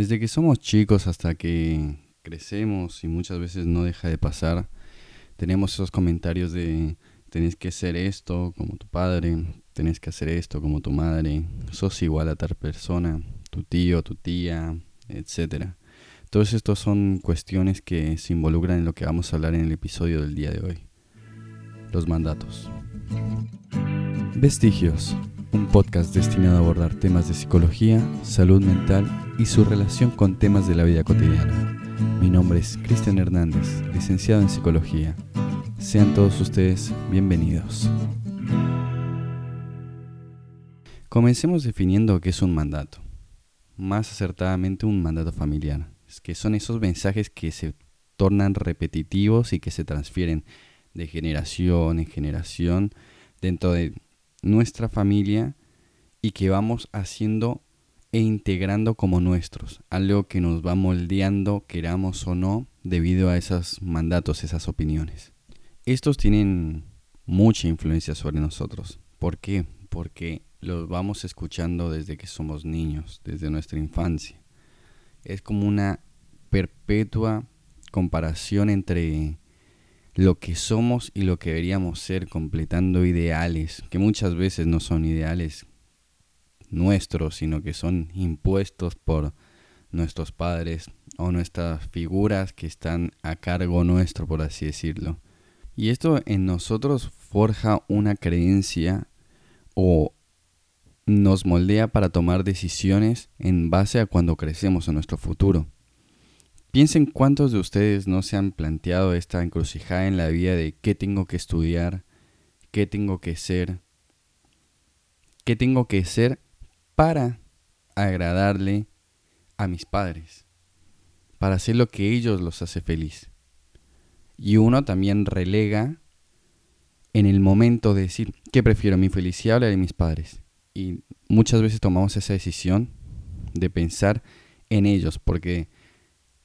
Desde que somos chicos hasta que crecemos y muchas veces no deja de pasar, tenemos esos comentarios de tenés que ser esto como tu padre, tenés que hacer esto como tu madre, sos igual a tal persona, tu tío, tu tía, etcétera. Todos estos son cuestiones que se involucran en lo que vamos a hablar en el episodio del día de hoy. Los mandatos. Vestigios, un podcast destinado a abordar temas de psicología, salud mental y su relación con temas de la vida cotidiana. Mi nombre es Cristian Hernández, licenciado en psicología. Sean todos ustedes bienvenidos. Comencemos definiendo qué es un mandato. Más acertadamente un mandato familiar, que son esos mensajes que se tornan repetitivos y que se transfieren de generación en generación dentro de nuestra familia y que vamos haciendo e integrando como nuestros, algo que nos va moldeando, queramos o no, debido a esos mandatos, esas opiniones. Estos tienen mucha influencia sobre nosotros. ¿Por qué? Porque los vamos escuchando desde que somos niños, desde nuestra infancia. Es como una perpetua comparación entre lo que somos y lo que deberíamos ser, completando ideales, que muchas veces no son ideales nuestros, sino que son impuestos por nuestros padres o nuestras figuras que están a cargo nuestro, por así decirlo. Y esto en nosotros forja una creencia o nos moldea para tomar decisiones en base a cuando crecemos en nuestro futuro. Piensen cuántos de ustedes no se han planteado esta encrucijada en la vida de qué tengo que estudiar, qué tengo que ser, qué tengo que ser para agradarle a mis padres, para hacer lo que ellos los hace feliz. Y uno también relega en el momento de decir, ¿qué prefiero, mi felicidad o la de mis padres? Y muchas veces tomamos esa decisión de pensar en ellos, porque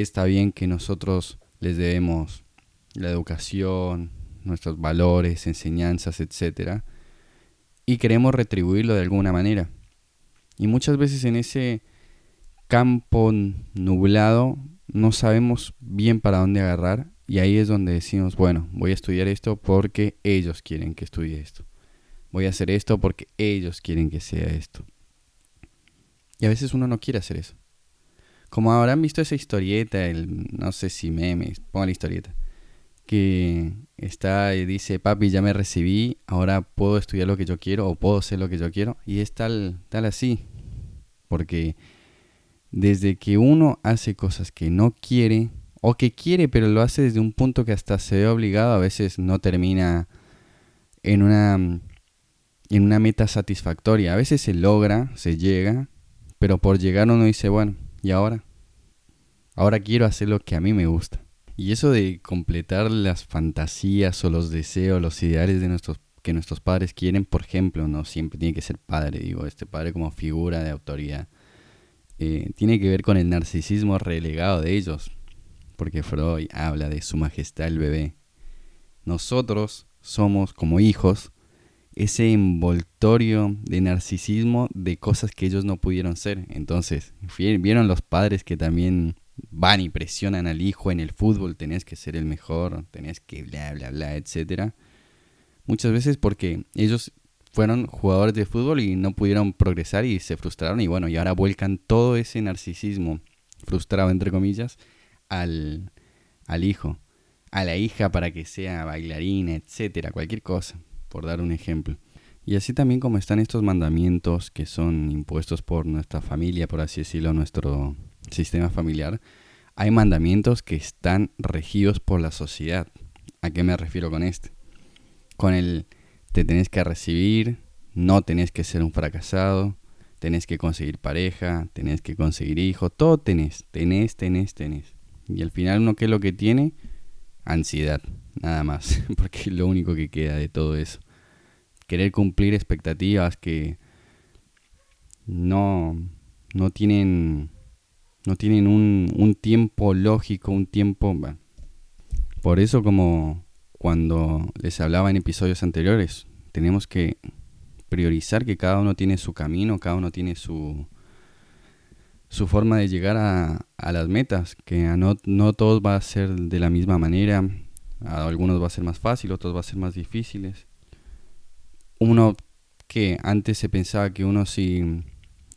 está bien que nosotros les debemos la educación, nuestros valores, enseñanzas, etc. Y queremos retribuirlo de alguna manera. Y muchas veces en ese campo nublado no sabemos bien para dónde agarrar y ahí es donde decimos, bueno, voy a estudiar esto porque ellos quieren que estudie esto. Voy a hacer esto porque ellos quieren que sea esto. Y a veces uno no quiere hacer eso. Como habrán visto esa historieta, el, no sé si memes, ponga la historieta, que está y dice, papi, ya me recibí, ahora puedo estudiar lo que yo quiero o puedo hacer lo que yo quiero. Y es tal, tal así. Porque desde que uno hace cosas que no quiere, o que quiere, pero lo hace desde un punto que hasta se ve obligado, a veces no termina en una, en una meta satisfactoria. A veces se logra, se llega, pero por llegar uno dice, bueno, ¿Y ahora? Ahora quiero hacer lo que a mí me gusta. Y eso de completar las fantasías o los deseos, los ideales de nuestros que nuestros padres quieren, por ejemplo, no siempre tiene que ser padre, digo, este padre como figura de autoridad, eh, tiene que ver con el narcisismo relegado de ellos, porque Freud habla de su majestad el bebé. Nosotros somos como hijos ese envoltorio de narcisismo de cosas que ellos no pudieron ser. Entonces, vieron los padres que también van y presionan al hijo en el fútbol, tenés que ser el mejor, tenés que bla, bla, bla, etcétera. Muchas veces porque ellos fueron jugadores de fútbol y no pudieron progresar y se frustraron y bueno, y ahora vuelcan todo ese narcisismo frustrado, entre comillas, al, al hijo, a la hija para que sea bailarina, etcétera, cualquier cosa por dar un ejemplo. Y así también como están estos mandamientos que son impuestos por nuestra familia, por así decirlo, nuestro sistema familiar, hay mandamientos que están regidos por la sociedad. ¿A qué me refiero con este? Con el te tenés que recibir, no tenés que ser un fracasado, tenés que conseguir pareja, tenés que conseguir hijo, todo tenés, tenés, tenés, tenés. Y al final uno qué es lo que tiene? Ansiedad, nada más, porque es lo único que queda de todo eso. Querer cumplir expectativas que no, no tienen, no tienen un, un tiempo lógico, un tiempo... Por eso como cuando les hablaba en episodios anteriores, tenemos que priorizar que cada uno tiene su camino, cada uno tiene su, su forma de llegar a, a las metas, que no, no todos va a ser de la misma manera, a algunos va a ser más fácil, otros va a ser más difíciles. Uno que antes se pensaba que uno si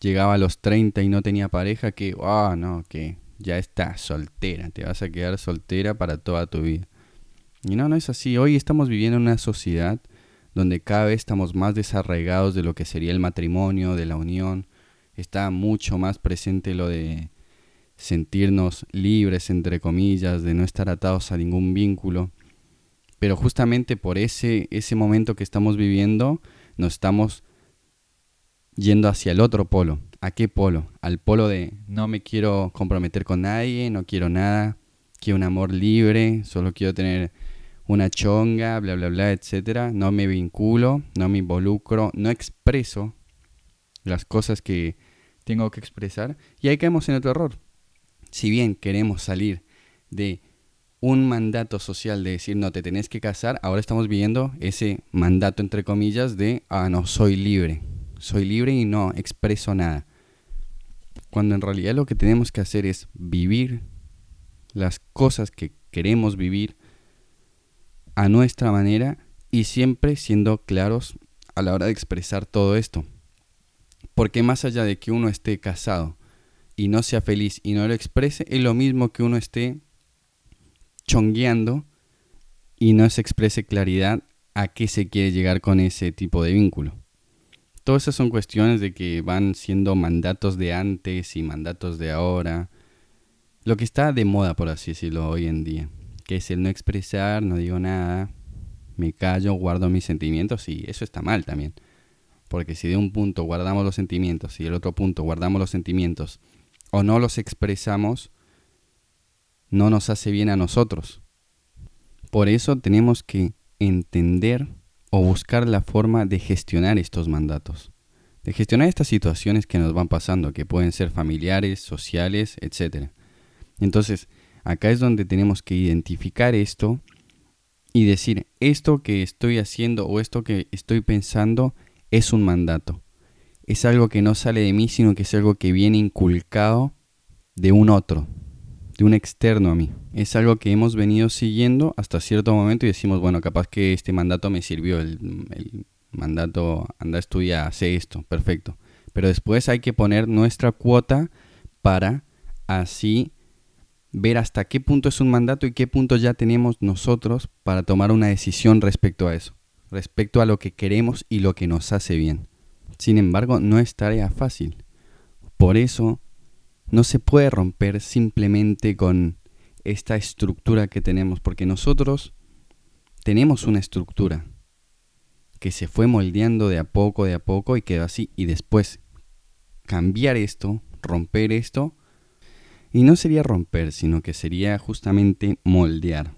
llegaba a los 30 y no tenía pareja, que, ah, no, que ya estás soltera, te vas a quedar soltera para toda tu vida. Y no, no es así. Hoy estamos viviendo en una sociedad donde cada vez estamos más desarraigados de lo que sería el matrimonio, de la unión. Está mucho más presente lo de sentirnos libres, entre comillas, de no estar atados a ningún vínculo. Pero justamente por ese, ese momento que estamos viviendo, nos estamos yendo hacia el otro polo. ¿A qué polo? Al polo de no me quiero comprometer con nadie, no quiero nada, quiero un amor libre, solo quiero tener una chonga, bla, bla, bla, etcétera. No me vinculo, no me involucro, no expreso las cosas que tengo que expresar y ahí caemos en otro error si bien queremos salir de un mandato social de decir no te tenés que casar, ahora estamos viviendo ese mandato entre comillas de ah no, soy libre, soy libre y no expreso nada. Cuando en realidad lo que tenemos que hacer es vivir las cosas que queremos vivir a nuestra manera y siempre siendo claros a la hora de expresar todo esto. Porque más allá de que uno esté casado y no sea feliz y no lo exprese, es lo mismo que uno esté chongueando y no se exprese claridad a qué se quiere llegar con ese tipo de vínculo. Todas esas son cuestiones de que van siendo mandatos de antes y mandatos de ahora. Lo que está de moda, por así decirlo, hoy en día. Que es el no expresar, no digo nada, me callo, guardo mis sentimientos y eso está mal también. Porque si de un punto guardamos los sentimientos y del otro punto guardamos los sentimientos o no los expresamos, no nos hace bien a nosotros. Por eso tenemos que entender o buscar la forma de gestionar estos mandatos, de gestionar estas situaciones que nos van pasando, que pueden ser familiares, sociales, etc. Entonces, acá es donde tenemos que identificar esto y decir, esto que estoy haciendo o esto que estoy pensando es un mandato es algo que no sale de mí, sino que es algo que viene inculcado de un otro, de un externo a mí. Es algo que hemos venido siguiendo hasta cierto momento y decimos, bueno, capaz que este mandato me sirvió, el, mandato anda a estudiar, hace esto, perfecto. Pero después hay que poner nuestra cuota para así ver hasta qué punto es un mandato y qué punto ya tenemos nosotros para tomar una decisión respecto a eso, respecto a lo que queremos y lo que nos hace bien. Sin embargo, no es tarea fácil. Por eso, no se puede romper simplemente con esta estructura que tenemos, porque nosotros tenemos una estructura que se fue moldeando de a poco, de a poco y quedó así. Y después cambiar esto, romper esto, y no sería romper, sino que sería justamente moldear,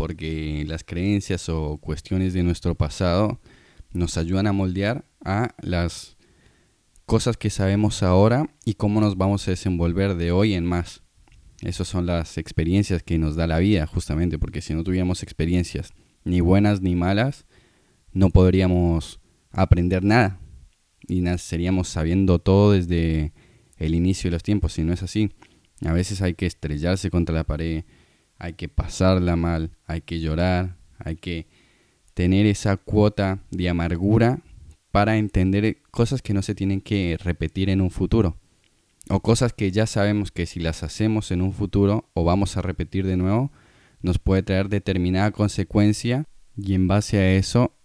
porque las creencias o cuestiones de nuestro pasado nos ayudan a moldear a las cosas que sabemos ahora y cómo nos vamos a desenvolver de hoy en más. Esas son las experiencias que nos da la vida, justamente, porque si no tuviéramos experiencias ni buenas ni malas, no podríamos aprender nada y seríamos sabiendo todo desde el inicio de los tiempos, si no es así. A veces hay que estrellarse contra la pared, hay que pasarla mal, hay que llorar, hay que tener esa cuota de amargura para entender cosas que no se tienen que repetir en un futuro. O cosas que ya sabemos que si las hacemos en un futuro o vamos a repetir de nuevo, nos puede traer determinada consecuencia y en base a eso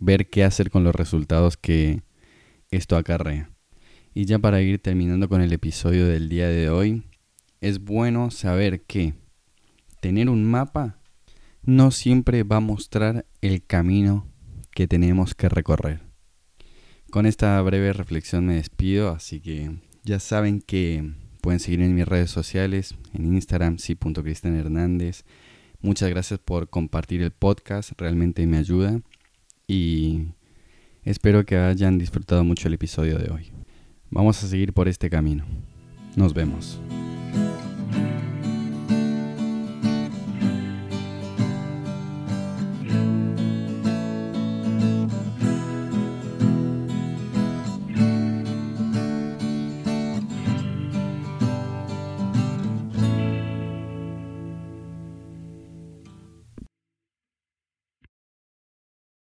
ver qué hacer con los resultados que esto acarrea. Y ya para ir terminando con el episodio del día de hoy, es bueno saber que tener un mapa no siempre va a mostrar el camino que tenemos que recorrer. Con esta breve reflexión me despido, así que ya saben que pueden seguir en mis redes sociales, en Instagram, sí.cristianhernández. Muchas gracias por compartir el podcast, realmente me ayuda y espero que hayan disfrutado mucho el episodio de hoy. Vamos a seguir por este camino. Nos vemos.